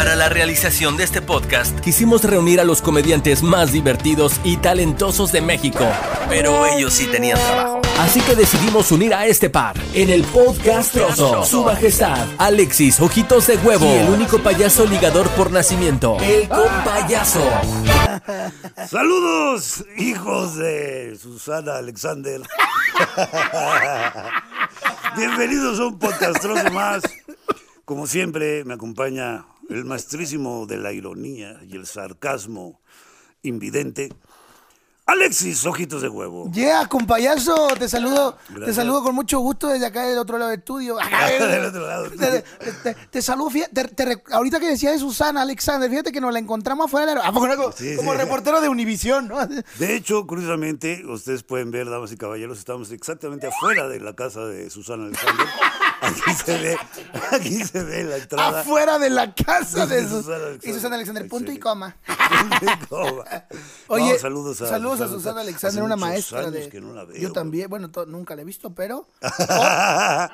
Para la realización de este podcast, quisimos reunir a los comediantes más divertidos y talentosos de México. Pero ellos sí tenían trabajo. Así que decidimos unir a este par en el podcast Trozo. Su majestad, Alexis Ojitos de Huevo. Y el único payaso ligador por nacimiento, el compayaso. Saludos, hijos de Susana Alexander. Bienvenidos a un podcastroso más. Como siempre, me acompaña el maestrísimo de la ironía y el sarcasmo invidente, Alexis Ojitos de Huevo. Yeah, compayazo, te saludo, te saludo con mucho gusto desde acá del otro lado del estudio. Del otro lado. Te, te- te saludo, fíjate, te- ahorita que decía de Susana Alexander, fíjate que nos la encontramos afuera del aer- ¿A poco no? como, Sí, como sí. reportero de Univisión, ¿no? De hecho, curiosamente, ustedes pueden ver, damas y caballeros, estamos exactamente afuera de la casa de Susana Alexander. Aquí se ve, aquí se ve la entrada. Afuera de la casa de De Sus- Susana Alexander. y Susana Alexander, punto y coma. Oye, Oye, saludos a saludos a Susana. Alexander, una maestra años de. que no la veo, yo también, bueno, nunca la he visto, pero.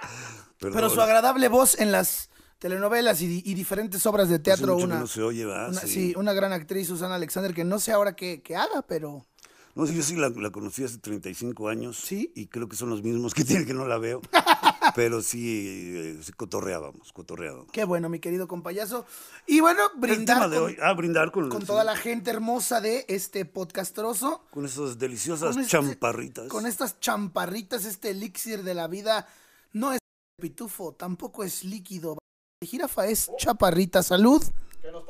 Pero, Pero su agradable voz en las telenovelas y, y diferentes obras de teatro, mucho que una, no se oye, ¿verdad? una- Sí. sí, una gran actriz, Susana Alexander, que no sé ahora qué, qué haga, pero No, sí, yo sí la, la conocí hace 35 años. ¿Sí? Y creo que son los mismos que tienen que no la veo. pero sí, eh, sí cotorreábamos, cotorreábamos. qué bueno, mi querido compayazo. Y bueno, El brindar tema de con, hoy, ah, brindar con, con toda la gente hermosa de este podcastroso. con esas deliciosas con este- champarritas. Con estas champarritas, este elixir de la vida. No es pitufo, tampoco es líquido. Jirafa es chaparrita, salud.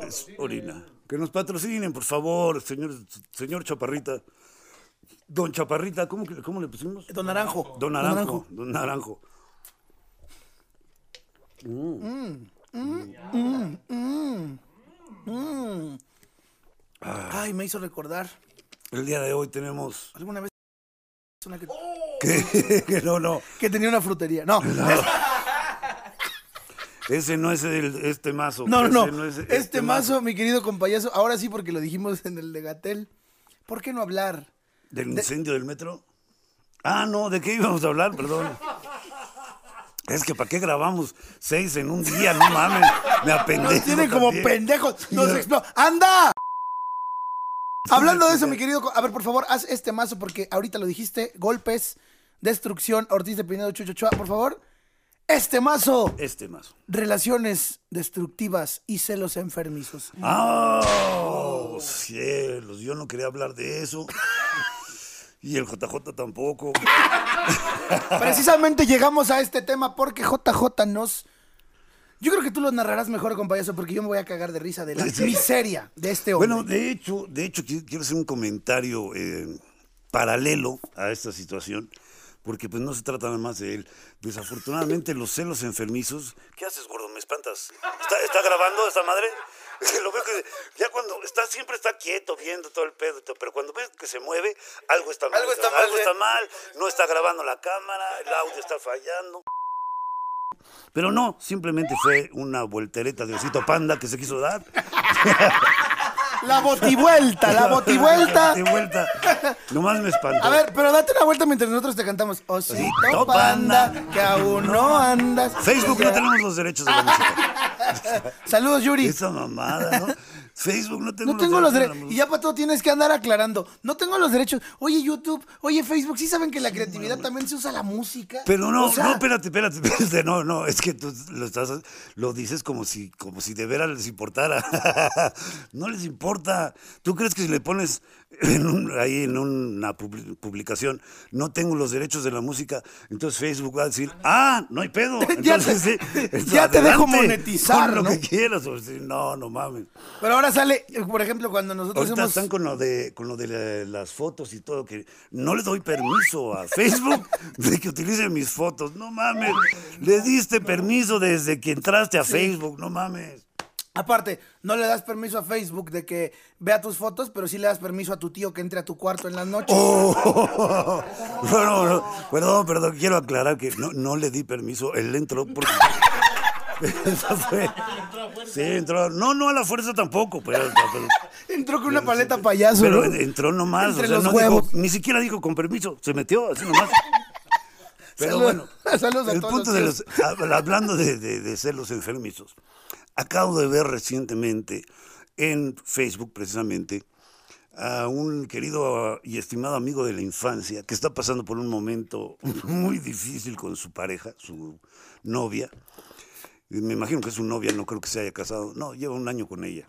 Es orina. Que nos patrocinen, por favor, señor, señor Chaparrita. Don Chaparrita, ¿cómo, que- cómo le pusimos? Don Naranjo. Don Naranjo. Don Naranjo. Ay, me hizo recordar. El día de hoy tenemos. Alguna vez una que, no, no. que tenía una frutería. No, Ese no es el, este mazo. no, no. no. es Este, mazo, mi querido compayazo, ahora sí porque lo dijimos en el de Gatel. ¿Por qué no hablar? ¿Del incendio del metro? Ah, no, ¿de qué íbamos a hablar? Perdón. Es que ¿para qué grabamos seis en un día? No mames, me apendejo Nos tienen como también. pendejos. Nos explo- ¡Anda! Hablando de eso, mi querido. A ver, por favor, haz este mazo porque ahorita lo dijiste. Golpes, destrucción, Ortiz de Pinedo, Chucho Ochoa, por favor. Este mazo. Este mazo. Relaciones destructivas y celos enfermizos. ¡Ah! cielos! Yo no quería hablar de eso. Y el JJ tampoco. Precisamente llegamos a este tema porque JJ nos. Yo creo que tú lo narrarás mejor, compañero, porque yo me voy a cagar de risa de la miseria de este hombre. Bueno, de hecho, de hecho, qui- quiero hacer un comentario eh, paralelo a esta situación, porque pues no se trata nada más de él. Desafortunadamente, los celos enfermizos. ¿Qué haces, gordo? ¿Me espantas? ¿Está, está grabando esta madre? Lo veo que ya cuando está, siempre está quieto viendo todo el pedo, pero cuando ves que se mueve, algo está mal. Algo está mal, Algo ¿eh? está mal, no está grabando la cámara, el audio está fallando. Pero no, simplemente fue una voltereta de osito panda que se quiso dar. La botivuelta, la botivuelta. De vuelta. Nomás me espantó. A ver, pero date una vuelta mientras nosotros te cantamos. Osito panda, panda. que aún no andas. Facebook no tenemos los derechos de la música. Saludos, Yuri. Esa mamada, ¿no? Facebook no tengo No tengo los derechos. Y ya para todo tienes que andar aclarando. No tengo los derechos. Oye, YouTube, oye, Facebook, ¿sí saben que la creatividad también se usa la música? Pero no, O sea, no, espérate, espérate, espérate, no, no, es que tú lo estás, lo dices como si, como si de veras les importara. no les importa. ¿Tú crees que si le pones en un- ahí en una publi- publicación, no tengo los derechos de la música, entonces Facebook va a decir, ah, no hay pedo. Ya Entonces, te- sí, entonces, ya te dejo monetizar, pon lo ¿no? que quieras. o sea, no, no mames. Pero ahora sale, eh, por ejemplo, cuando nosotros Ahorita hemos... están con lo de con lo de la- las fotos y todo que no le doy permiso a Facebook de que utilice mis fotos. No mames. Le diste permiso desde que entraste a Facebook, no mames. Aparte, no le das permiso a Facebook de que vea tus fotos, pero sí le das permiso a tu tío que entre a tu cuarto en las noches. Oh. No, no, no. Perdón, perdón, quiero aclarar que no, no le di permiso. Él entró porque fue. Sí, entró. No, no a la fuerza tampoco, pero, pero- Entró con una paleta payaso, pero ¿no? entró nomás. Entre o sea, los no huevos. dijo- ni siquiera dijo con permiso. Se metió así nomás. Pero Salud- bueno, saludos a el todos punto los de los, hablando de, de- de celos enfermizos, acabo de ver recientemente en Facebook precisamente a un querido y estimado amigo de la infancia que está pasando por un momento muy difícil con su pareja, su novia. Me imagino que es su novia, no creo que se haya casado. No, lleva un año con ella.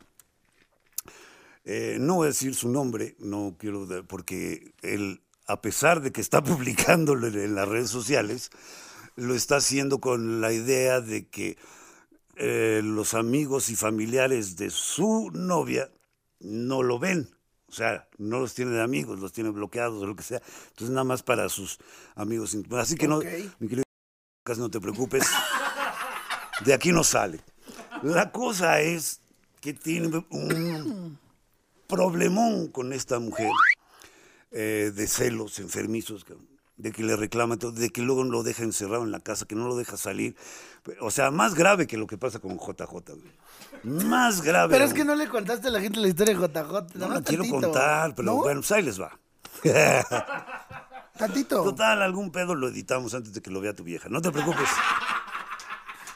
Eh, no voy a decir su nombre, no quiero, porque él, a pesar de que está publicándolo en las redes sociales, lo está haciendo con la idea de que eh, los amigos y familiares de su novia no lo ven. O sea, no los tiene de amigos, los tiene bloqueados o lo que sea. Entonces, nada más para sus amigos. Así que no, mi querido, no te preocupes. De aquí no sale. La cosa es que tiene un problemón con esta mujer eh, de celos enfermizos, de que le reclama todo, de que luego lo deja encerrado en la casa, que no lo deja salir. O sea, más grave que lo que pasa con JJ. güey. Más grave. Pero es que no le contaste a la gente la historia de JJ. No la quiero contar, pero ¿No? bueno, pues ahí les va. Tantito. Total, algún pedo lo editamos antes de que lo vea tu vieja. No te preocupes.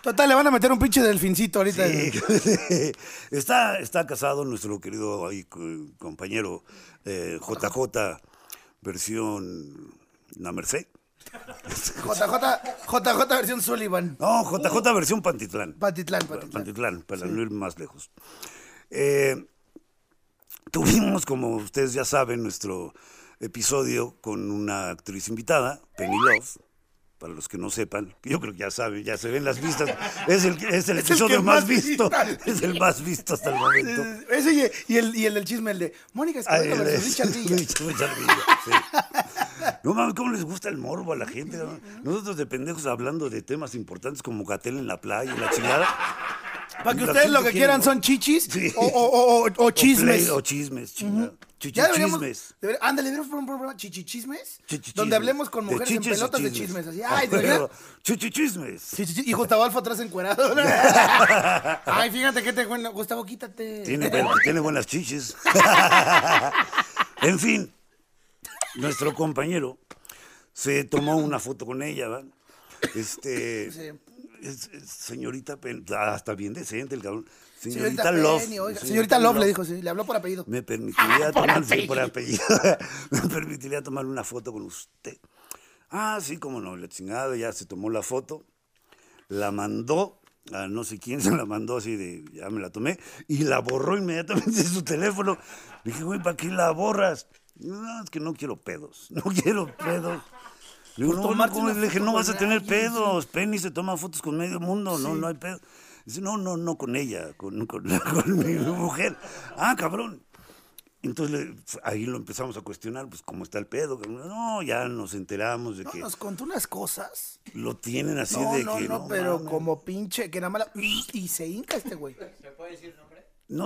Total, le van a meter un pinche delfincito ahorita. Sí. está, está casado nuestro querido ahí, co- compañero eh, JJ, versión La Merced. JJ, JJ versión Sullivan. No, JJ versión Pantitlán. Patitlán, Patitlán. Pantitlán, para no ir más lejos. Eh, tuvimos, como ustedes ya saben, nuestro episodio con una actriz invitada, Penny Love. Para los que no sepan, yo creo que ya saben, ya se ven las vistas. Es el, es el Es episodio más más visto. Es el más visto hasta el momento. Ese y, el, y el del chisme, el de Mónica Ay, Escobedo versus Richard Villa. Richard Villa, sí. No mames, ¿cómo les gusta el morbo a la gente? no? Nosotros de pendejos hablando de temas importantes como Gatel en la playa la chingada. Para que ustedes lo que quieran son chichis Sí. o, o, o, o- o chismes. play- O chismes, chingada. Ya deberíamos. Chichismes. deber- ándale, deberíamos poner un programa chichichismes. Chichichismes. Donde hablemos con De mujeres en pelotas de chismes. Así, Ah, ay, ¿te pero, imaginas? Chichichismes. Y Gustavo Alfa atrás encuerado. Ay, fíjate que te bueno. Gustavo, quítate. Tiene, tiene buenas chiches. en fin, nuestro compañero se tomó una foto con ella, ¿va? Este. Sí. es- es señorita, Pen- ah, está bien decente el cabrón. Señorita, Señorita, Love. Penny, oiga. Señorita Love le dijo, sí, le habló por apellido. Me permitiría tomar sí, por apellido. me permitiría tomar una foto con usted. Ah, sí, cómo no, la chingada, ya se tomó la foto, la mandó a no sé quién, se la mandó así de, ya me la tomé, y la borró inmediatamente de su teléfono. Le dije, güey, ¿para qué la borras? No, es que no quiero pedos, no quiero pedos. Le digo, no, una Le dije, no vas a tener alguien, pedos. Penny se toma fotos con medio mundo, no, no hay pedo. Dice, no, no, no con ella, con, con, con mi mujer. Ah, cabrón. Entonces le- ahí lo empezamos a cuestionar, pues cómo está el pedo. No, ya nos enteramos de No, que nos contó unas cosas. lo tienen así No, de no, que no, pero mames. como pinche, que nada más la- Y se hinca este güey. No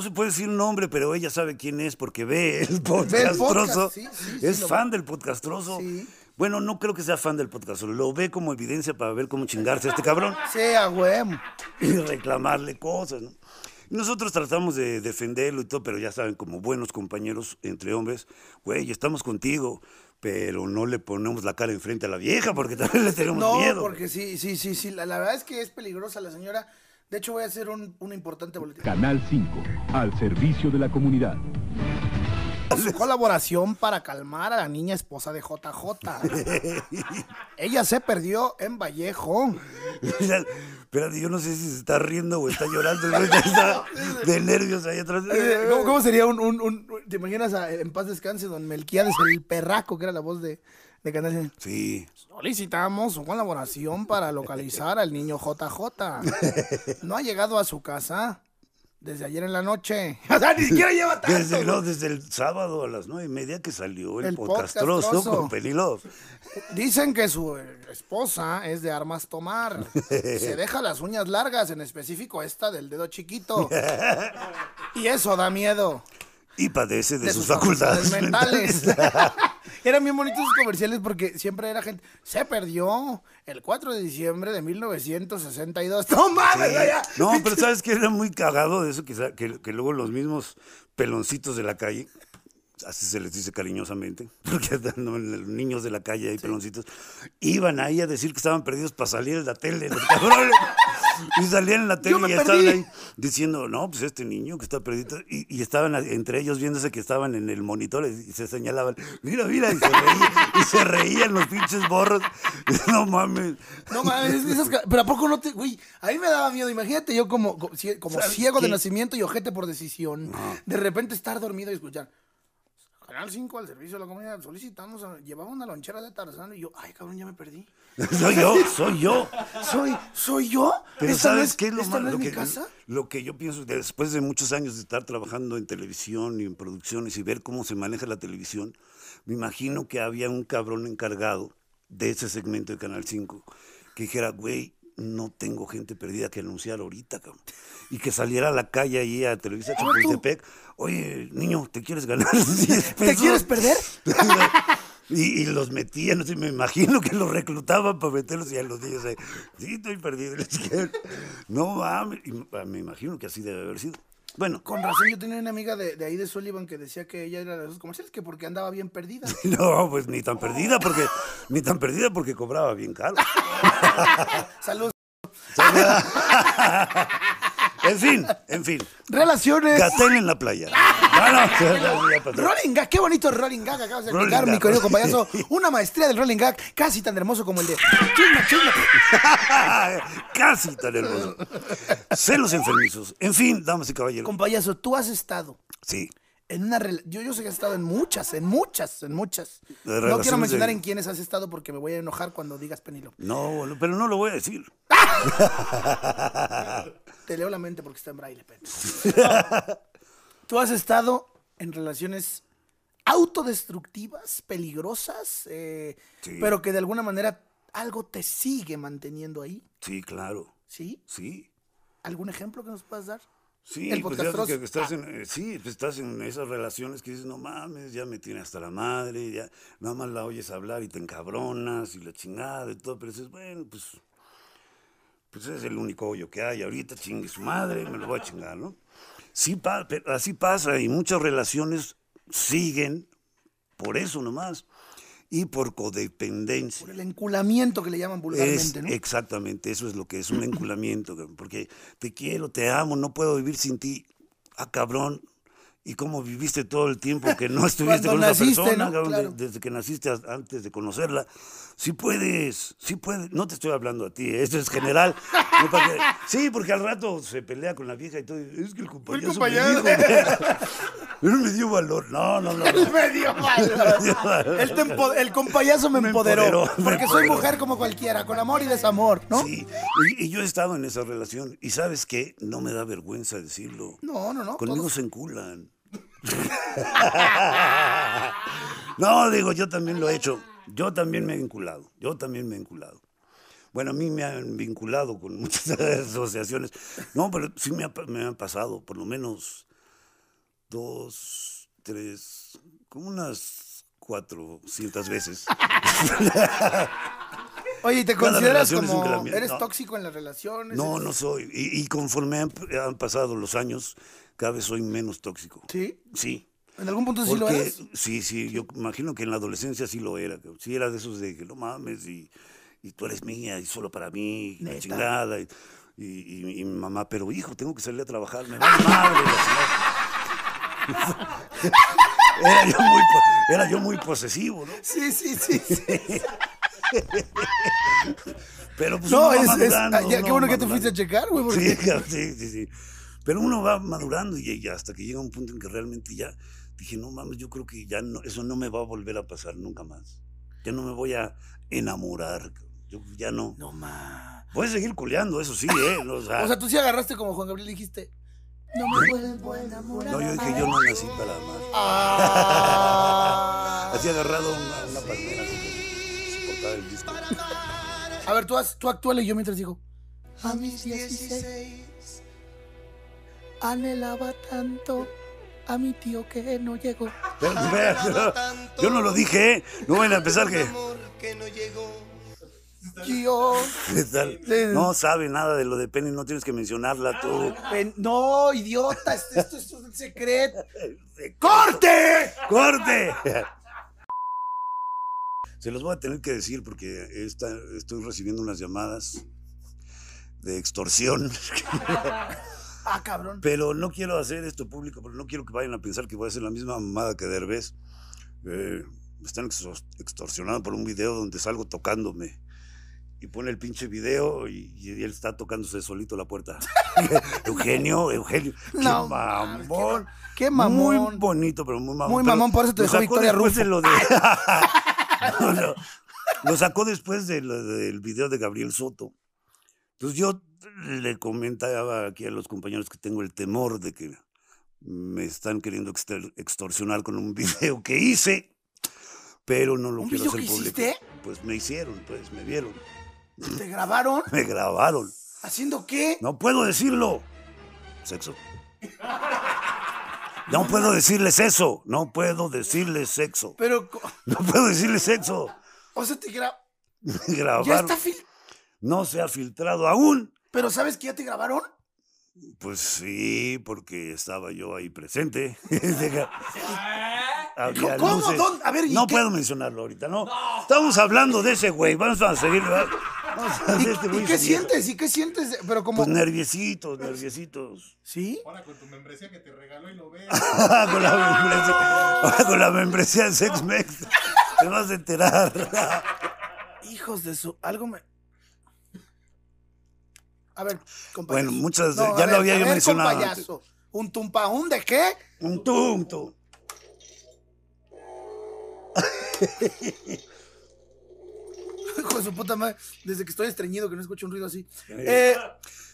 se puede decir nombre, pero ella sabe quién es porque ve el podcast, podcastroso. sí, sí, sí, es fan del podcastroso. Sí. Bueno, no creo que sea fan del podcastroso. Lo ve como evidencia para ver cómo chingarse a este cabrón. Sea, güey. y reclamarle cosas. ¿no? Nosotros tratamos de defenderlo y todo, pero ya saben, como buenos compañeros entre hombres, güey, estamos contigo, pero no le ponemos la cara enfrente a la vieja porque también le tenemos No, miedo. porque sí, sí, sí, sí. La, la verdad es que es peligrosa la señora. De hecho, voy a hacer un, un importante boletín. Canal 5, al servicio de la comunidad. Su colaboración para calmar a la niña esposa de JJ. Ella se perdió en Vallejo. Mira, espérate, yo no sé si se está riendo o está llorando, está de nervios ahí atrás. Eh, ¿Cómo, cómo sería un, un- un- ¿Te imaginas a- en paz descanse don Melquiades, el perraco, que era la voz de, de Canal 100? Sí, Solicitamos su colaboración para localizar al niño JJ. No ha llegado a su casa desde ayer en la noche. O sea, ni siquiera lleva tanto. desde, no, desde el sábado a las nueve y media que salió el, El podcastroso podcastroso. con Penilov. Dicen que su esposa es de armas tomar. Se deja las uñas largas, en específico esta del dedo chiquito. Y eso da miedo. Y padece de, de sus, facultades, mentales. Eran bien bonitos sus comerciales porque siempre era gente. Se perdió el 4 de diciembre de 1962. ¡No mames! ya! No, pero ¿sabes qué era muy cagado de eso? Que, que, que luego los mismos peloncitos de la calle así se les dice cariñosamente, porque no, los niños de la calle ahí, peloncitos, iban ahí a decir que estaban perdidos para salir en la tele, los cabrones. Y salían en la tele y estaban perdí. ahí diciendo, no, pues este niño que está perdido. Y, y estaban entre ellos viéndose que estaban en el monitor y se señalaban, mira, mira, y se reían, y se reían los pinches borros. No mames. No mames, esas pero ¿a poco no te, güey? A mí me daba miedo, imagínate yo como, como, cie- como ¿Sabes ciego de nacimiento y ojete por decisión, de repente estar dormido y escuchar, Canal 5 al servicio de la comunidad, solicitamos, a- llevaba una lonchera de Tarzán y yo, ay cabrón, ya me perdí. Soy yo, soy yo. ¿Soy, soy yo? Pero ¿Esta ¿sabes es- qué es lo es lo, que, casa? lo que yo pienso después de muchos años de estar trabajando en televisión y en producciones y ver cómo se maneja la televisión, me imagino que había un cabrón encargado de ese segmento de Canal 5 que dijera, güey, no tengo gente perdida que anunciar ahorita, cabrón. Y que saliera a la calle ahí a Televisa. Chapultepec, oye, niño, ¿te quieres ganar 10 ¿Te pesos?" quieres perder? Y, y los metían, no sé, me imagino que los reclutaban para meterlos y a los niños ahí, sí, estoy perdido. No mames, y me imagino que así debe haber sido. Bueno, Con razón, yo tenía una amiga de, de ahí de Sullivan que decía que ella era de esos comerciales que porque andaba bien perdida. no, pues ni tan perdida porque, ni tan perdida porque cobraba bien caro. Saludos. En fin, en fin. Relaciones. Gatel en la playa. No, no. Rolling gag, qué bonito rolling gag acabas de explicar, mi querido compañero. Una maestría del rolling gag casi tan hermoso como el de chisma, chisma. Casi tan hermoso. Celos enfermizos. En fin, damas y caballeros. Compayazo, tú has estado Sí. en una yo, yo sé que has estado en muchas, en muchas, en muchas. De No quiero mencionar de- en quiénes has estado porque me voy a enojar cuando digas Penilo. No, pero no lo voy a decir. Te leo la mente porque está en braille, Penilo. Tú has estado en relaciones autodestructivas, peligrosas, eh, Sí. pero que de alguna manera algo te sigue manteniendo ahí, Sí, claro. ¿sí? Sí. ¿Algún ejemplo que nos puedas dar? Sí, El pues ya que estás en, eh, sí, pues estás en esas relaciones que dices, no mames, ya me tiene hasta la madre, ya nada más la oyes hablar y te encabronas y la chingada y todo, pero dices, bueno, pues, pues es el único hoyo que hay ahorita, chingue su madre, me lo voy a chingar, ¿no? Sí, pa- así pasa y muchas relaciones siguen por eso nomás y por codependencia. Por el enculamiento que le llaman Es, vulgarmente, ¿no? Exactamente, eso es lo que es un enculamiento, porque te quiero, te amo, no puedo vivir sin ti. Ah, cabrón. ¿Y cómo viviste todo el tiempo que no estuviste con esa naciste, persona, de- Claro. desde que naciste antes de conocerla? Sí puedes, sí puedes. No te estoy hablando a ti, ¿eh? esto es general. No para que- sí, porque al rato se pelea con la vieja y todo. Es que el compañero me compañero. dijo, él me dio valor. No, no, no. no. Me dio valor. El, el compayazo me, Me empoderó, empoderó, me Porque soy mujer como cualquiera, con amor y desamor, ¿no? Sí, y, y yo he estado en esa relación. Y sabes qué, no me da vergüenza decirlo. No, no, no. Conmigo todos- se enculan. no, digo, yo también lo he hecho. Yo también me he vinculado. Yo también me he vinculado. Bueno, a mí me han vinculado con muchas asociaciones. No, pero sí me, ha, han pasado por lo menos dos, tres, como unas cuatrocientas veces. Oye, ¿y te Cada consideras como. ¿Eres No. tóxico en las relaciones? No, ¿Eres- no soy. Y, y conforme han, han pasado los años, cada vez soy menos tóxico. ¿Sí? Sí. ¿En algún punto sí lo eres? sí, sí, yo imagino que en la adolescencia sí lo era. Sí era de esos de que no mames y, y tú eres mía y solo para mí, y la chingada. Y, mi mamá, pero hijo, tengo que salir a trabajar, me vale madre. la chingada". era, yo muy, era yo muy posesivo, ¿no? Sí, sí, sí. sí. Pero pues No, uno va es, madurando, ah, ya, uno qué bueno va que te fuiste a madurando. checar, güey. porque- Sí, sí, sí, sí. Pero uno va madurando y ya hasta que llega un punto en que realmente ya dije, no mames, yo creo que ya no, eso no me va a volver a pasar nunca más. Ya no me voy a enamorar. Yo ya no. No, ma. Voy a seguir culeando, eso sí, ¿eh? O sea, O sea, tú sí agarraste como Juan Gabriel y dijiste. No me vuelvo a enamorar. no, yo dije, yo no nací para amar. Ah. Así agarrado una, una A ver, tú, tú actúale y yo mientras digo. A mis 16 anhelaba tanto a mi tío que no llegó. Yo no lo dije, ¿eh? No vayan a empezar que. ¿Qué tal? Sí. No sabe nada de lo de Penny, no tienes que mencionarla tú. No, idiota, esto, esto- esto es un secreto. ¡Corte! ¡Corte! Se los voy a tener que decir porque esta- estoy recibiendo unas llamadas de extorsión, Ah, cabrón. pero no quiero hacer esto público, porque no quiero que vayan a pensar que voy a hacer la misma mamada que Derbez. Eh, me están extor- extorsionando por un video donde salgo tocándome. Y pone el pinche video y, y él está tocándose solito la puerta. Eugenio, Eugenio. Qué No, mamón. Qué mamón. Muy bonito, pero muy mamón. Muy Pero mamón, por eso te dejó Victoria Rufo. de lo de... No, no. Lo sacó después del video de Gabriel Soto. Entonces yo le comentaba aquí a los compañeros que tengo el temor de que me están queriendo extorsionar con un video que hice, pero no lo ¿Un quiero video hacer que público. hiciste? Pues me hicieron, pues me vieron, ¿Te grabaron? me grabaron. ¿Haciendo qué? No puedo decirlo. Sexo. No puedo decirles eso. No puedo decirles sexo. Pero, No puedo decirles sexo. o sea, te gra- Me Ya grabaron. está fil... No se ha filtrado aún. Pero ¿sabes que ya te grabaron? Pues sí, porque estaba yo ahí presente. Había ¿Cómo? luces. ¿Dónde? A ver, ¿y no qué? puedo mencionarlo ahorita, ¿no? Estamos hablando de ese güey. Vamos a seguir. ¿verdad? ¿Y, este qué sientes? ¿Y qué sientes? Pero como... Pues nerviositos, nerviositos. ¿Sí? Ahora con tu membresía que te regaló y lo ves. con la membresía, ahora con la membresía de SexMex. Te vas a enterar. Hijos de su... Algo me... A ver, compañero. Bueno, muchas- No, ya lo había yo mencionado compayazo. ¿Un tumpaún de qué? Un tumto. Hijo de su puta madre. Desde que estoy estreñido que no escucho un ruido así. Eh,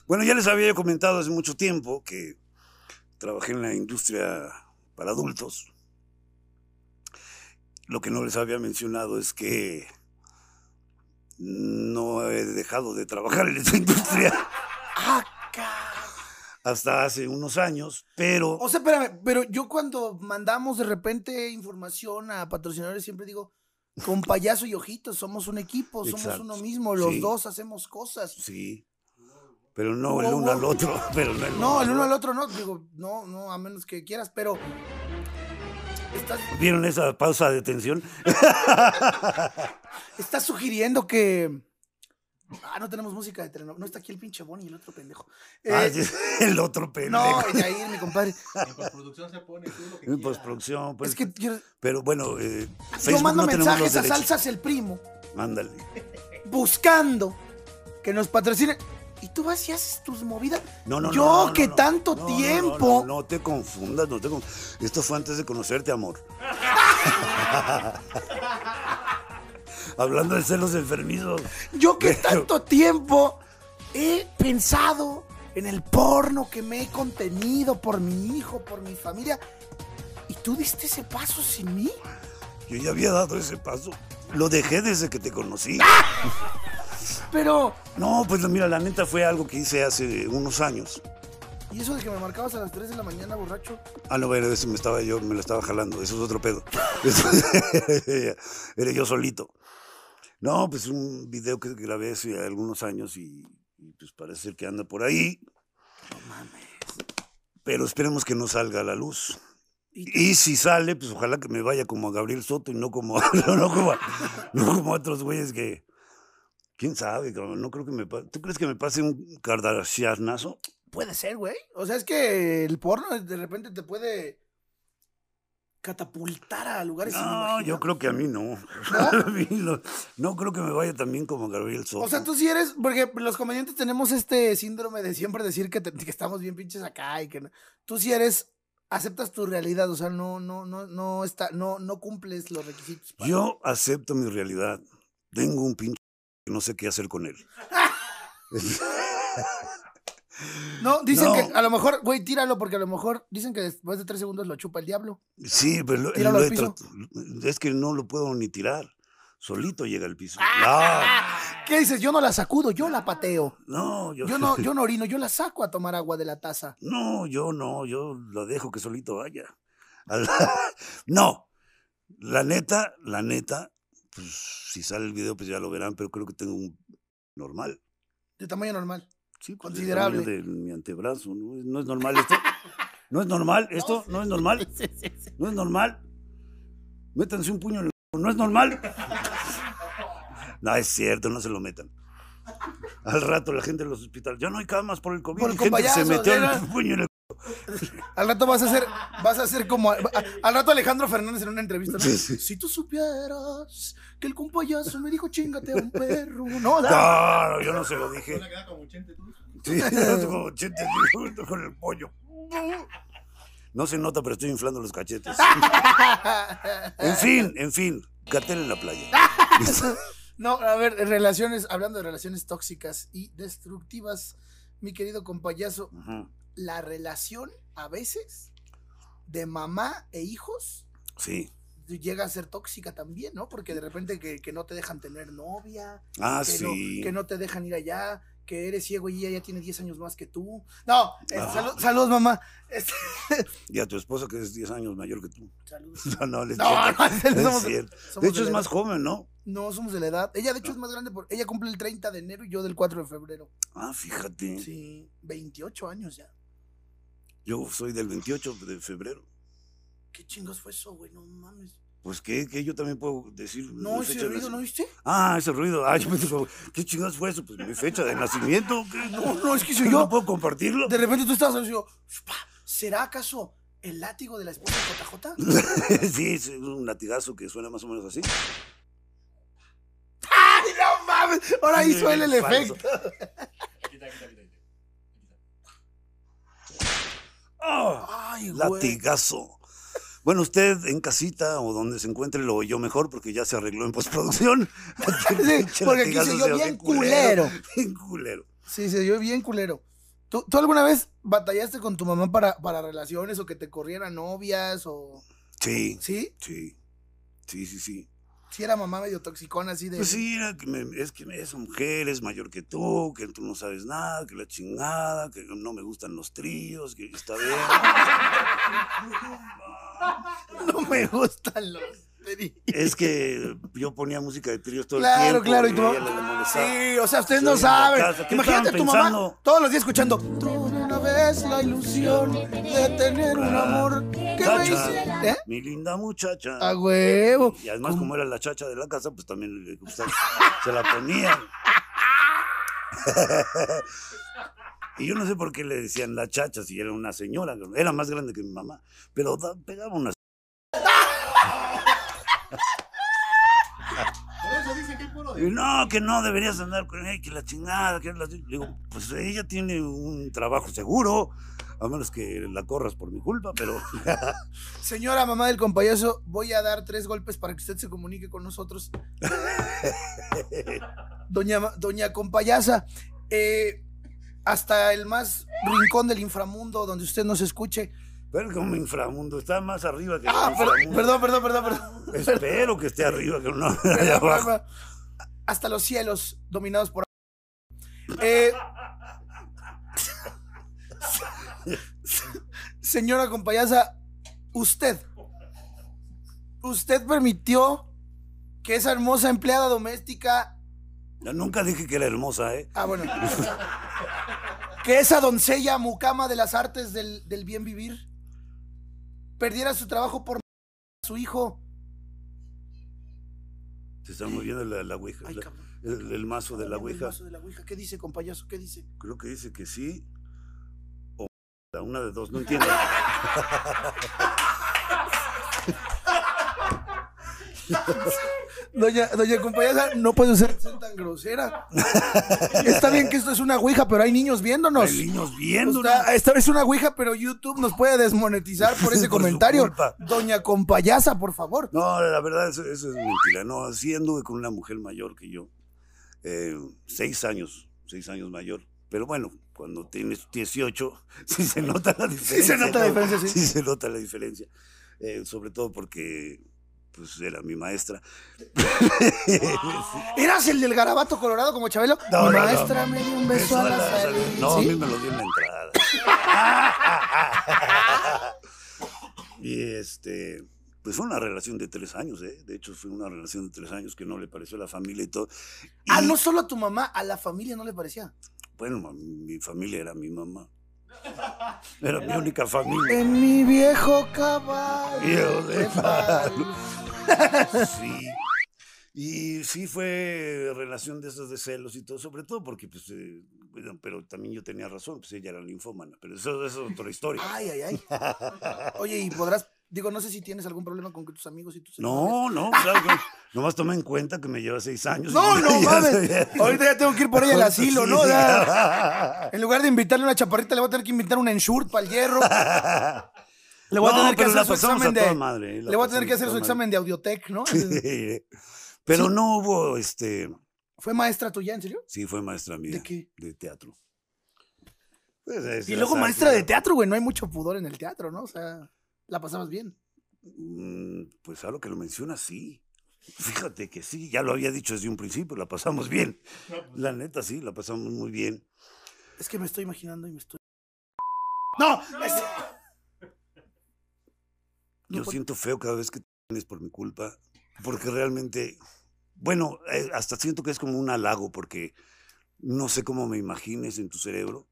Bueno, ya les había yo comentado hace mucho tiempo que trabajé en la industria para adultos. Lo que no les había mencionado es que no he dejado de trabajar en esa industria ah, hasta hace unos años, pero O sea, espérame, pero yo cuando mandamos de repente información a patrocinadores siempre digo, con payaso y ojitos, somos un equipo, somos Exacto. uno mismo, los Sí. dos hacemos cosas. sí. Pero no el Wow, uno al otro. Pero no el No, el uno al otro. otro no, digo, no, no, a menos que quieras, pero estás, ¿Vieron esa pausa de tensión? estás sugiriendo que... Ah, no tenemos música de telenovela. No está aquí el pinche Bonnie y el otro pendejo. Eh, Ah, sí, el otro pendejo. no, Yair, mi compadre. En postproducción se pone tú lo que En postproducción, pues. es que quiero- Pero bueno, eh, yo mando no mensajes a. Salsas el Primo. Ándale. buscando que nos patrocinen. Y tú vas y haces tus movidas. No, no, Yo no, no, que no. tanto No, no, no, tiempo. No, no te confundas, no te conf- Esto fue antes de conocerte, amor. Hablando de celos enfermizos. Yo que Pero- tanto tiempo he pensado en el porno que me he contenido por mi hijo, por mi familia. ¿Y tú diste ese paso sin mí? Yo ya había dado ese paso. Lo dejé desde que te conocí. Pero. No, pues mira, la neta fue algo que hice hace unos años. ¿Y eso de que me marcabas a las 3 de la mañana, borracho? Ah, no, bueno, eso me estaba yo, me lo estaba jalando. Eso es otro pedo. Era yo solito. No, pues un video que grabé hace algunos años y, y, pues parece ser que anda por ahí. Pero esperemos que no salga a la luz. Y si sale, pues ojalá que me vaya como a Gabriel Soto y no como, no, como, a, no como a otros güeyes que. ¿Quién sabe? No creo que me pase. ¿Tú crees que me pase un Kardashianazo? Puede ser, güey. O sea, es que el porno de repente te puede catapultar a lugares No, yo creo que a mí no. Mí no. No creo que me vaya tan bien como Gabriel Soto. O sea, tú sí eres, porque los comediantes tenemos este síndrome de siempre decir que, te- que estamos bien pinches acá y que no. Tú sí eres, aceptas tu realidad, o sea, no, no, no, no está, no, no cumples los requisitos. para- Yo acepto mi realidad. Tengo un pinche que no sé qué hacer con él. No, dicen No. que a lo mejor, güey, tíralo porque a lo mejor dicen que después de tres segundos lo chupa el diablo. Sí, pero lo- lo piso. es que no lo puedo ni tirar. Solito llega al piso. ¿Qué dices? Yo no la sacudo, yo la pateo. No, yo, Yo no, yo no orino, yo la saco a tomar agua de la taza. no, yo no, yo lo dejo que solito vaya. No, la neta, la neta, pues si sale el video, pues ya lo verán, pero creo que tengo un normal. De tamaño normal. Sí, pues, Considerable. de mi antebrazo, ¿no? No es normal esto. No es normal esto, no es normal. No es normal. Métanse un puño en el... No es normal. No, es cierto, no se lo metan. Al rato la gente en los hospitales, ya no hay camas por el COVID. Por el gente se metió el puño en el... Al rato vas a hacer, vas a hacer como. a- al rato Alejandro Fernández en una entrevista. ¿no? Sí, sí. Si tú supieras que el compayazo me dijo chingate a un perro. No, yo no se lo dije. Como Chente tú. Sí, como 80 junto con el pollo. No se nota, pero estoy inflando los cachetes. En fin, en fin. Catel en la playa. No, a ver, relaciones, hablando de relaciones tóxicas y destructivas, mi querido compayazo. La relación a veces de mamá e hijos Sí. llega a ser tóxica también, ¿no? Porque de repente que, que no te dejan tener novia, Ah, que, sí. no, que no te dejan ir allá, que eres ciego y ella ya tiene 10 años más que tú. No, eh, Ah. salu- saludos, mamá. Este, Y a tu esposa que es 10 años mayor que tú. saludos. No, no, les No, cierto. no, Es somos- cierto. somos De hecho, de es más joven, ¿no? No, somos de la edad. Ella, de hecho, es más grande. Por... Ella cumple el 30 de enero y yo del 4 de febrero. Ah, fíjate. Sí, 28 años ya. Yo soy del 28 de febrero. ¿Qué chingos fue eso, güey? No mames. Pues que, que yo también puedo decir. No, ese ruido, ¿no viste? Ah, ese ruido. Ah, yo me digo, ¿qué chingados fue eso? Pues mi fecha de nacimiento. ¿qué? No, no, es que soy ¿No yo. puedo compartirlo? De repente tú estabas así, yo, "Pa, ¿será acaso el látigo de la esposa de JJ? sí, es un latigazo que suena más o menos así. ¡Ay, no mames! Ahora hizo él el efecto. Ay. Latigazo. Bueno, usted en casita o donde se encuentre lo oyó mejor porque ya se arregló en postproducción. Sí, porque aquí se oyó oyó bien culero. Bien culero. Sí, se dio bien culero. ¿Tú, tú alguna vez batallaste con tu mamá para, para relaciones o que te corrieran novias o... Sí, ¿Sí? sí. Sí, sí, sí. Sí era mamá medio toxicona así de... Pues sí, era que me- es que esa mujer es mayor que tú, que tú no sabes nada, que la chingada, que no me gustan los tríos, que está bien. No me gustan los... tríos. Es que yo ponía música de tríos todo Claro, el tiempo. claro, y ella le molestaba. Sí, o sea, ustedes no saben. casa, ¿qué Imagínate tu mamá todos los días escuchando. Vez la ilusión de tener un amor que me Chacha, hice. ¿Eh? mi linda muchacha. A huevo. Y además, como era la chacha de la casa, pues también le gustaba. Se la ponía. Y yo no sé por qué le decían la chacha si era una señora. Era más grande que mi mamá. Pero da- pegaba una. No, que no deberías andar con ella, que la chingada, que la... Le digo, pues ella tiene un trabajo seguro, a menos que la corras por mi culpa, pero Señora mamá del compayazo, voy a dar tres golpes para que usted se comunique con nosotros. Doña, doña compayasa, eh, hasta el más rincón del inframundo donde usted nos escuche. pero como inframundo, está más arriba que el Ah, per- inframundo. perdón, perdón, perdón, perdón. Espero que esté arriba, que no allá abajo. Hasta los cielos dominados por. Eh, señora compayasa, usted. Usted permitió que esa hermosa empleada doméstica. Yo nunca dije que era hermosa, ¿eh? Ah, bueno. que esa doncella mucama de las artes del, del bien vivir perdiera su trabajo por su hijo. Se está moviendo la, la ouija, Ay, la- cabrón. el, el mazo de la El ouija. mazo de la ouija. ¿Qué dice, compayazo? ¿Qué dice? Creo que dice que sí o una de dos, no entiendo. Doña, doña compañera, no puede ser, tan grosera. Está bien que esto es una ouija, pero hay niños viéndonos. Hay niños O sea, esta es una ouija, pero YouTube nos puede desmonetizar por ese Por comentario. Doña compayasa, por favor. No, la verdad, eso, eso es mentira. No, sí anduve con una mujer mayor que yo. Eh, seis años, seis años mayor. Pero bueno, cuando tienes 18, sí se nota la diferencia. se nota la diferencia, sí. Sí se nota la diferencia. Eh, sobre todo porque pues era mi maestra. ¿Eras el del garabato colorado como Chabelo? No, Mi no, no. maestra me dio un beso Eso a la salida. No, a mí me lo dio en la entrada. y este, pues fue una relación de tres años, ¿eh? De hecho, fue una relación de tres años que no le pareció a la familia y todo. Ah, no solo a tu mamá, a la familia no le parecía. Bueno, mi familia era mi mamá. Era mi única familia. En mi viejo caballo. De de palo. Sí. Y sí fue relación de esas de celos y todo, sobre todo porque, pues, eh, bueno, pero también yo tenía razón, pues ella era linfómana, pero eso, eso es otra historia. Ay, ay, ay. Oye, y podrás, digo, no sé si tienes algún problema con que tus amigos y tus No, no, claro, que- nomás toma en cuenta que me lleva seis años. No, no mames. sabía- Ahorita ya tengo que ir por ella al asilo, ¿no? Ya. En lugar de invitarle una chaparrita, le voy a tener que invitar un ensure para el hierro. Le voy a tener que hacer su examen de. le voy a tener que hacer su examen de audiotech, ¿no? Sí. Pero no hubo, este, ¿Fue maestra tuya, en serio? sí fue maestra mía. ¿De qué? De teatro. Pues, es Y luego maestra de teatro, güey. No hay mucho pudor en el teatro, ¿no? O sea, la pasabas bien. Mm, Pues ahora que lo mencionas, sí. Fíjate que sí, ya lo había dicho desde un principio, la pasamos bien. La neta, sí, la pasamos muy bien. Es que me estoy imaginando y me estoy. ¡No! es- No Yo siento feo cada vez que tienes por mi culpa, porque realmente, bueno, eh, hasta siento que es como un halago, porque no sé cómo me imagines en tu cerebro,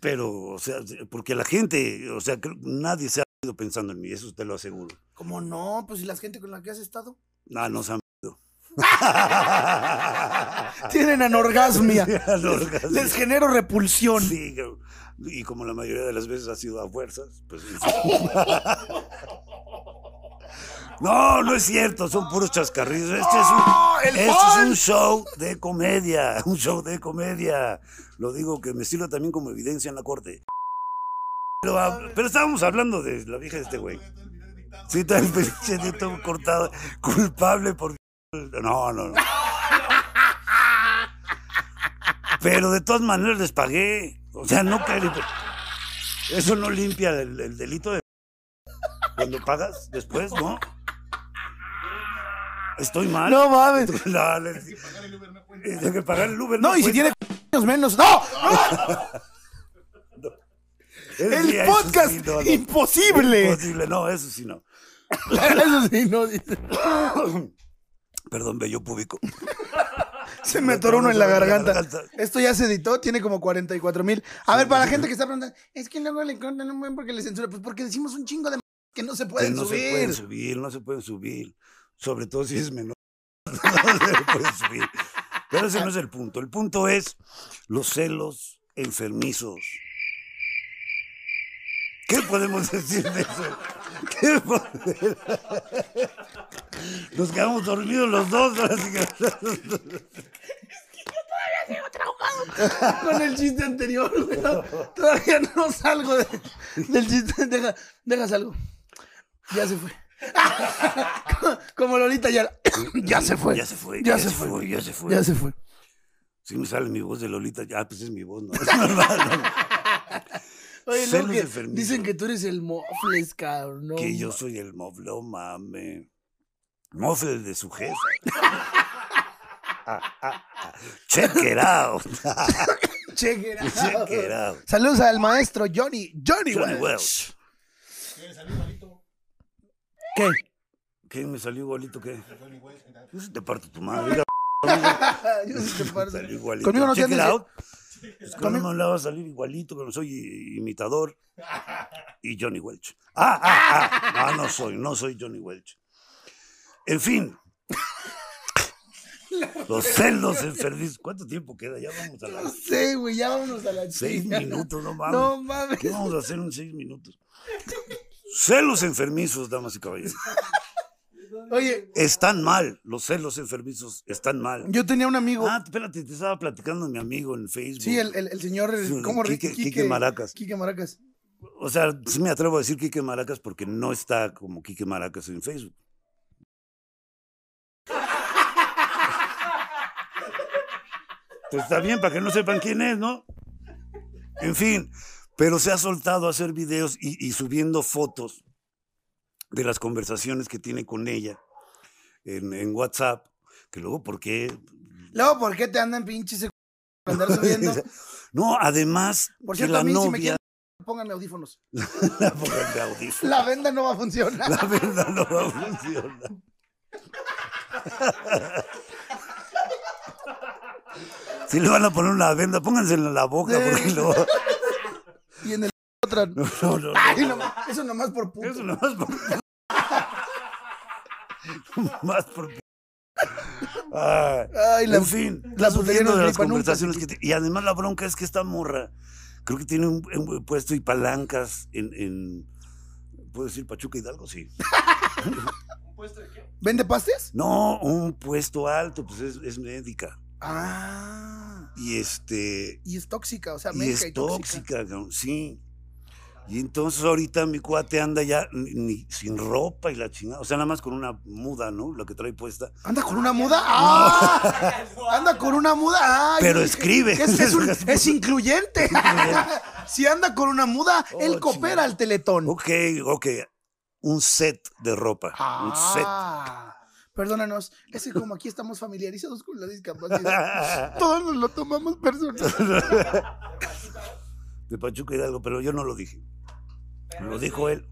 pero, o sea, porque la gente, o sea, nadie se pensando en mí, eso te lo aseguro. ¿Cómo no? Pues si la gente con la que has estado. Ah, no se han ido. Tienen anorgasmia. Anorgasmia. Les genero repulsión. Sí, y como la mayoría de las veces ha sido a fuerzas, pues... No, no es cierto, son puros chascarrillos. Este es un, ¡El este es un show de comedia, un show de comedia. Lo digo que me sirve también como evidencia en la corte. Pero, pero estábamos hablando de la vieja de este güey. Sí, está el pinche todo cortado, culpable por... No, no, no. Pero de todas maneras les pagué. O sea, no que... Eso no limpia el, el delito de... Cuando pagas después, ¿no? Estoy mal. No mames. No, les- Tengo que pagar el Uber. No, y si tiene menos. ¡No! Eso ¡El sí, podcast! sí, no, no. ¡Imposible! Imposible, no, eso sí no. Eso sí, no. dice. Perdón, bello público. Se me atoró uno en la garganta. Esto ya se editó, tiene como 44 mil. A ver, para la gente que está preguntando, es que luego le cortan un buen porque le censura. Pues porque decimos un chingo de m- que no se Que pueden no subir. se pueden subir, no se pueden subir. Sobre todo si es menor. No se pueden subir. Pero ese no es el punto. El punto es los celos enfermizos. ¿Qué podemos decir de eso? ¿Qué Nos quedamos dormidos los dos. ahora sí que- Con el chiste anterior, güey. No, todavía no salgo de- del chiste. Deja, deja salgo. Ya se fue. Como Lolita ya. Ya se fue. Ya se fue, Ya se fue. ya se fue. Ya se fue. Si me sale mi voz de Lolita, ya, pues es mi voz, ¿no? Es normal, ¿no? Oye, Celos luego que enfermizos. dicen que tú eres el mofles, cabrón. no que yo soy el mofle, oh, mame. Mofle de su jefa. Check it out. Check it out. Check it out. Saludos al maestro Johnny. Johnny, Johnny Welch. Welch. ¿Qué? ¿Qué me salió igualito qué? Yo sí te parto tu madre. Yo sí te parto. Conmigo no Check it out. Es que no me hablaba a salir igualito, pero soy imitador. Y Johnny Welch. Ah, ah, ah. No, no soy, no soy Johnny Welch. En fin. Los celos enfermizos. ¿Cuánto tiempo queda? Ya vamos a No las sé, güey, ya vámonos a la seis minutos, no mames. No mames. ¿Qué vamos a hacer en seis minutos? Celos enfermizos, damas y caballeros. Oye, Están mal, los celos enfermizos están mal. yo tenía un amigo. Ah, espérate, te estaba platicando mi amigo en Facebook. sí, el, el, el señor. ¿Cómo Quique- Quique, Quique Maracas. Quique Maracas. O sea, sí me atrevo a decir Quique Maracas porque no está como Quique Maracas en Facebook. Pues está bien, para que no sepan quién es, ¿no? En fin, pero se ha soltado a hacer videos y, y subiendo fotos de las conversaciones que tiene con ella en, en WhatsApp, que luego, ¿por qué? Luego, ¿por qué te andan pinches andar subiendo? No, además, Por que cierto, la a mí, si me novia... quieren pónganme audífonos. Pónganme audífonos. La venda no va a funcionar. La verdad no va a funcionar. Si le van a poner una venda, póngansela en la boca, porque lo. Y en el otra. No, no, no. Ay, no, eso nomás por puto. Eso nomás por. Más por. Ay, Ay, la- en fin, la no de las nunca, conversaciones que te- y además la bronca es que esta morra creo que tiene un, un puesto y palancas en, en ¿puedo decir Pachuca Hidalgo? Sí. ¿Vende pastes? No, un puesto alto, pues es, es médica. Ah. Y este Y es tóxica, o sea, y médica y, es tóxica. tóxica, sí. Y entonces ahorita mi cuate anda ya ni, ni sin ropa y la chingada, o sea, nada más con una muda, ¿no? La que trae puesta. ¿Anda con una muda? ¡Ah! Anda con una muda. ¡Ay! Pero escribe. Es, es un- es incluyente. si anda con una muda, él Oh, coopera chingada. al teletón. Ok, ok. Un set de ropa. Un set. Ah, perdónanos, es que como aquí estamos familiarizados con la discapacidad, todos nos lo tomamos personal. de Pachuca Hidalgo, pero yo no lo dije. Lo dijo él.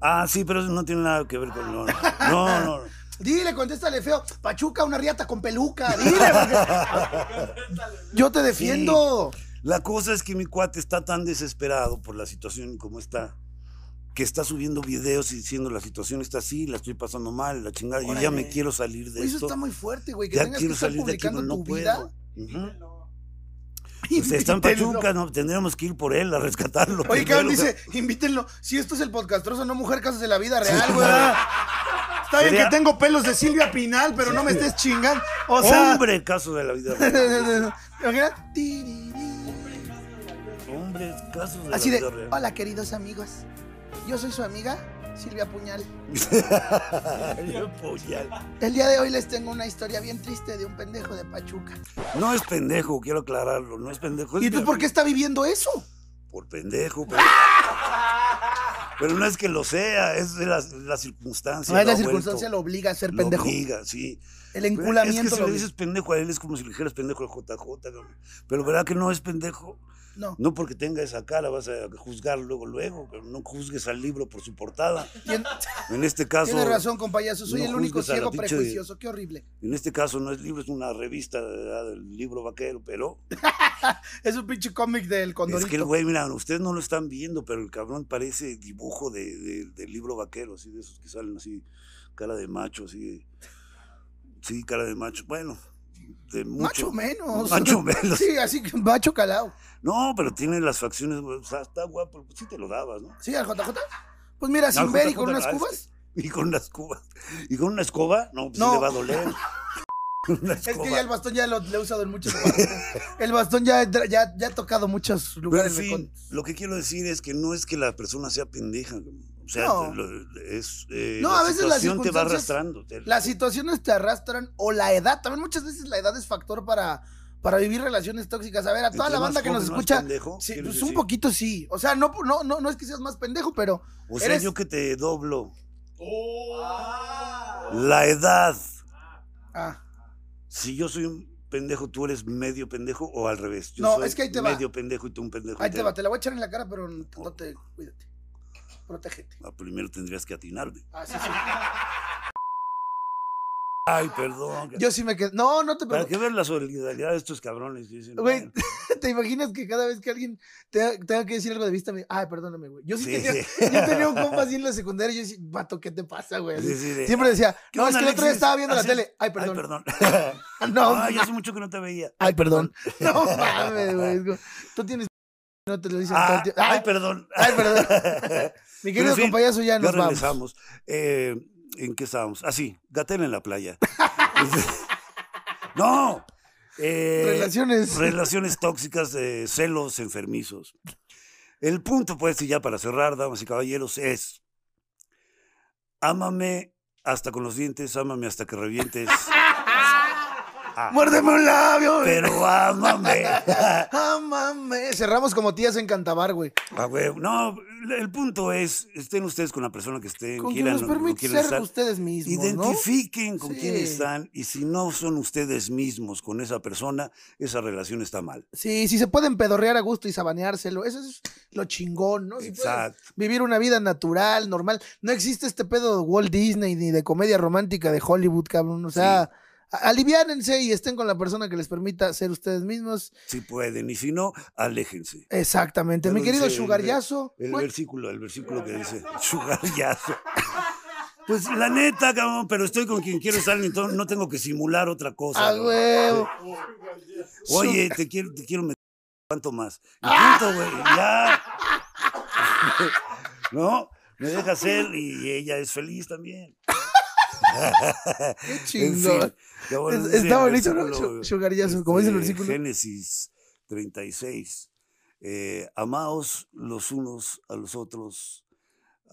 Ah, sí, pero eso no tiene nada que ver con. No, no, no. Dile, contéstale feo. Pachuca, una riata con peluca. Dile. porque- Yo te defiendo. La cosa es que mi cuate está tan desesperado por la situación como está, que está subiendo videos y diciendo la situación está así, la estoy pasando mal, la chingada. Yo ya me quiero salir de Oye, Eso esto. está muy fuerte, güey. Que Ya tengas que quiero estar salir de aquí, publicando no tu puedo. vida. Ujú. Pues está en. Pachuca, no, tendríamos que ir por él a rescatarlo. Oye, cabrón, dice, invítenlo. Si esto es el podcastroso, no mujer, casos de la vida real, güey. Está bien Sería- que tengo pelos de Silvia Pinal, pero no me estés chingando. O sea, Hombre, caso de la vida. real. Hombre, caso de Así la de, vida real. hola queridos amigos, yo soy su amiga Silvia Puñal. Yo, puñal. El día de hoy les tengo una historia bien triste de un pendejo de Pachuca. No es pendejo, quiero aclararlo, no es pendejo. es ¿Y entonces por qué está viviendo eso? Por pendejo, pero... pero no es que lo sea, es de la, la circunstancia. No, lo la circunstancia lo obliga a ser Lo pendejo. obliga, sí. El Pero enculamiento Es que si lo le dices pendejo a él es como si le dijeras pendejo al JJ, cabrón. Pero verdad que no es pendejo. No. No porque tenga esa cara vas a juzgar luego, luego. pero No juzgues al libro por su portada. Tien- En este caso... Tiene razón, compayazo. Soy no el único ciego prejuicioso. Qué horrible. En este caso no es libro, es una revista ¿verdad? del libro vaquero, pero Es un pinche cómic del condorito. es que el güey, mira, ustedes no lo están viendo, pero el cabrón parece dibujo de, de- del libro vaquero, así de esos que salen así, cara de macho, así, sí, cara de macho, bueno, de mucho. Macho menos. Macho menos. Sí, así que macho calado. No, pero tiene las facciones, o sea, está guapo, pues sí te lo dabas, ¿no? Sí, al JJ. Pues mira, sin ver y con unas cubas. Y con unas cubas. Y con una escoba, no, pues No. sí le va a doler. Es que ya el bastón ya lo, lo he usado en muchos lugares. El bastón ya, ya, ya ha tocado muchos Pero, en lugares. fin, lo que quiero decir es que no es que la persona sea pendeja. O sea, No. lo- es, eh, No, la a veces las situación te va arrastrando. te- Las situaciones te arrastran o la edad. También muchas veces la edad es factor para, para vivir relaciones tóxicas. A ver, a toda la banda que nos escucha. pendejo, sí, ¿quieres pues un poquito sí. O sea, no, no, no, no es que seas más pendejo, pero. o sea, eres- yo que te doblo. La edad. Ah, Si yo soy un pendejo, tú eres medio pendejo o al revés. Yo No, soy es que ahí te va. medio pendejo y tú un pendejo. ahí te entero. va, te la voy a echar en la cara, pero no no te. Cuídate. Protégete. Ah, primero tendrías que atinarme. Ah, sí, sí. Ay, perdón. Yo sí me quedé. No, no te Para preocupes. que ver la solidaridad de estos cabrones. Dicen, Güey, ¿te imaginas que cada vez que alguien te- tenga que decir algo de vista, me ay, perdóname, güey? Yo sí, Sí. tenía, yo tenía un compa así en la secundaria, yo decía, vato, ¿qué te pasa, güey? Sí, sí, Siempre decía, ¿Qué no, es que el otro día estaba viendo la Así- tele. Ay, Ay, perdón. perdón. No, Ay, hace mucho que no te veía. ay, perdón. No mames, güey. Tú tienes no te lo dicen Ah, Ay, perdón. ay, perdón. Mi querido fin, compayazo, ya Ya nos vamos. regresamos. Eh, ¿En qué estábamos? Ah, sí, Gatel en la playa. no. eh, Relaciones. Relaciones tóxicas, de celos enfermizos. El punto, pues, y ya para cerrar, damas y caballeros, es: ámame hasta con los dientes, ámame hasta que revientes. Muérdeme un labio. Pero ámame. Ámame. Cerramos como tías en Cantabar, güey. Ah, güey, No, el punto es, estén ustedes con la persona que estén, Con quien quieran, permite quieran ser estar. ustedes mismos, ¿no? Identifiquen con Sí. quién están y si no son ustedes mismos con esa persona, esa relación está mal. Sí, si se pueden pedorrear a gusto y sabaneárselo, eso es lo chingón, ¿no? Si Exacto. vivir una vida natural, normal. No existe este pedo de Walt Disney ni de comedia romántica de Hollywood, cabrón. O sea, aliviánense y estén con la persona que les permita ser ustedes mismos. Si pueden y si no, aléjense. Exactamente. Mi querido el- Sugaryazo. El, güey, versículo, el versículo que dice, Sugaryazo. Pues la neta, cabrón, pero estoy con quien quiero estar, to- no tengo que simular otra cosa. a cabrón. huevo. Oye, te quiero, te quiero meter. ¿Cuánto más? Y punto, güey, ya. ¿No? Me deja ser y ella es feliz también. Qué chingón. bueno, Es- está bonito, ¿no? Sugaryazo, como dice el este, versículo. Génesis 36. Eh, amaos los unos a los otros.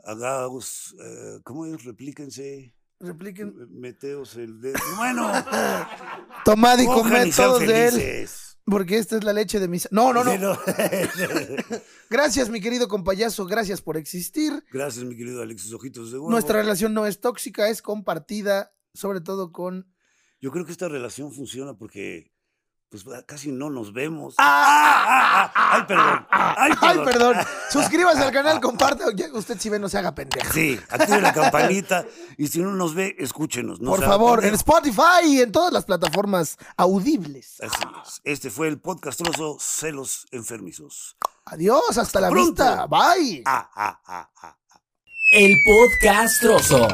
Hagaos, eh, ¿cómo es? Replíquense. Repliquen. Meteos el dedo. Bueno, Tomad y comed todos de él. Porque esta es la leche de mis. No, no, no. Sí, no. Gracias, mi querido compayazo. Gracias por existir. Gracias, mi querido Alexis Ojitos de Huevo. Nuestra relación no es tóxica, es compartida, sobre todo con. Yo creo que esta relación funciona porque pues casi no nos vemos. ¡Ah! ah, ah, ¡Ay, perdón! ¡Ay, Ay, perdón! perdón. Suscríbase al canal, comparte. Ya, Usted si ve, no se haga pendejo. Sí, active la campanita y si no nos ve, escúchenos. no Por favor, en. Spotify y en todas las plataformas audibles. Así es. Este fue el podcastroso Celos Enfermizos. Adiós, hasta la pronto. vista. Bye. Ah, ah, ah, ah. El podcast trozo.